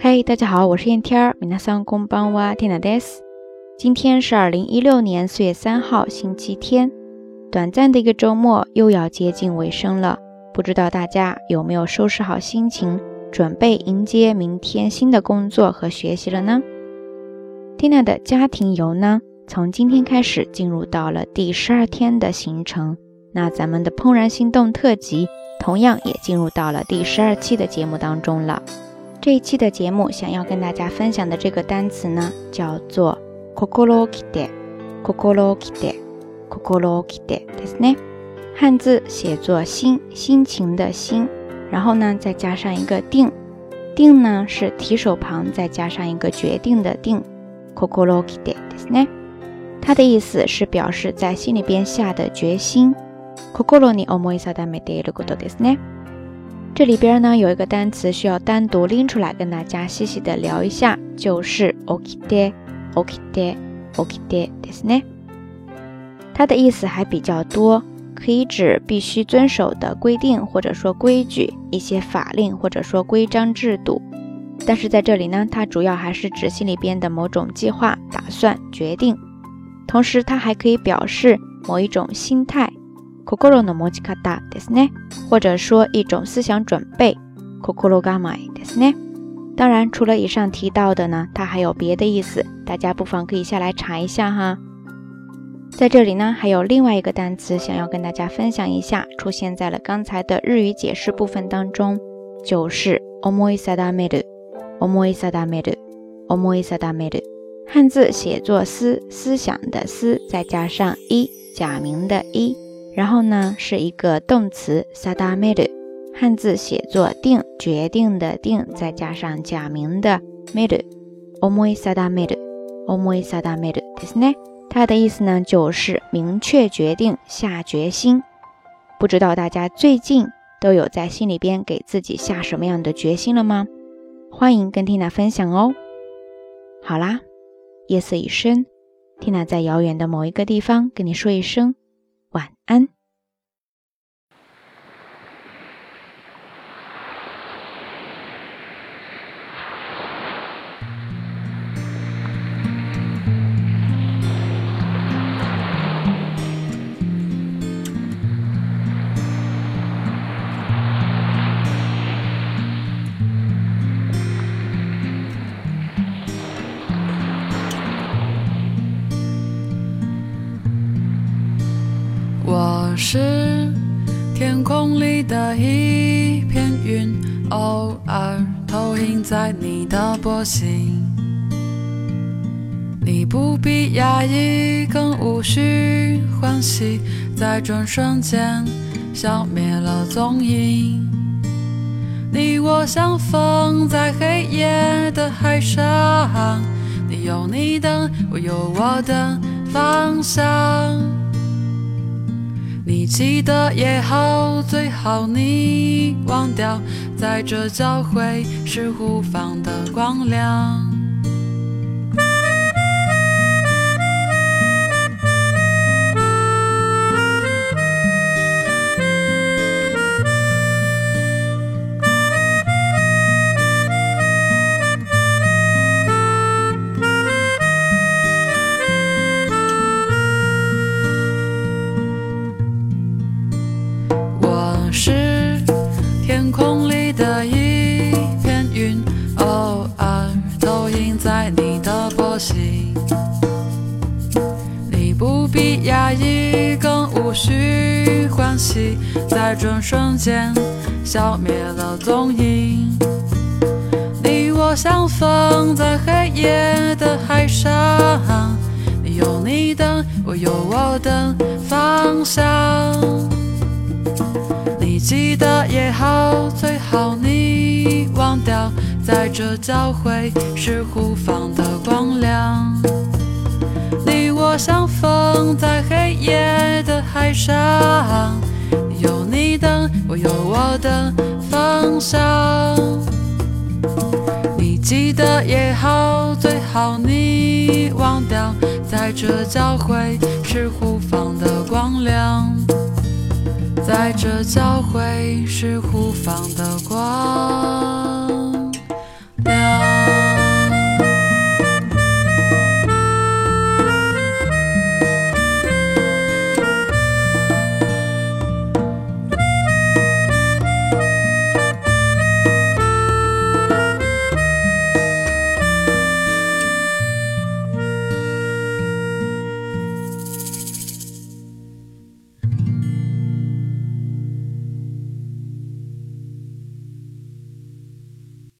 嘿，大家好，我是燕天儿。皆さんこんばんは、テナです。今天是二零一六年四月三号，星期天。短暂的一个周末又要接近尾声了，不知道大家有没有收拾好心情，准备迎接明天新的工作和学习了呢？Tina 的家庭游呢，从今天开始进入到了第十二天的行程。那咱们的怦然心动特辑，同样也进入到了第十二期的节目当中了。 这一期的节目想要跟大家分享的这个单词呢，叫做 “kokoro kide”，“kokoro kide”，“kokoro kide” ですね。汉字写作“心”，心情的“心”，然后呢再加上一个“定”，“定”呢是提手旁再加上一个决定的“定 ”，“kokoro kide” ですね。它的意思是表示在心里边下的决心。心に思い定めていることですね。 这里边呢有一个单词需要单独拎出来跟大家细细的聊一下，就是 okide okide okide ですね。它的意思还比较多，可以指必须遵守的规定或者说规矩，一些法令或者说规章制度。但是在这里呢，它主要还是指心里边的某种计划、打算、决定。同时，它还可以表示某一种心态。 心の持ち方ですね，或者说一种思想准备。心構えですね。当然，除了以上提到的呢，它还有别的意思，大家不妨可以下来查一下哈。在这里呢，还有另外一个单词想要跟大家分享一下，出现在了刚才的日语解释部分当中，就是思い定める。思い定める。思い定める。汉字写作思，思想的思，再加上一，假名的一。 然后呢，是一个动词 sadamere，汉字写作定，决定的定，再加上假名的 mere，omoi sadamere，omoi sadamere，ですね。它的意思呢，就是明确决定，下决心。不知道大家最近都有在心里边给自己下什么样的决心了吗？欢迎跟 Tina 分享哦。好啦，夜色已深，Tina 在遥远的某一个地方跟你说一声。 晚安。是天空里的一片云，偶尔投影在你的波心。你不必压抑，更无需欢喜，在转瞬间消灭了踪影。你我相逢在黑夜的海上，你有你的，我有我的方向。你记得也好，最好你忘掉，在这交汇时互放的光亮。天空里的一片云，偶尔投影在你的波心。你不必讶异，更无须欢喜，在转瞬间消灭了踪影。你我相逢在黑夜的海上，你有你的，我有我的方向。记得也好，最好你忘掉，在这交汇是互放的光亮。你我相逢在黑夜的海上。有你的，我有我的方向。你记得也好，最好你忘掉，在这交汇是互放的光亮，在这交汇时互放的光。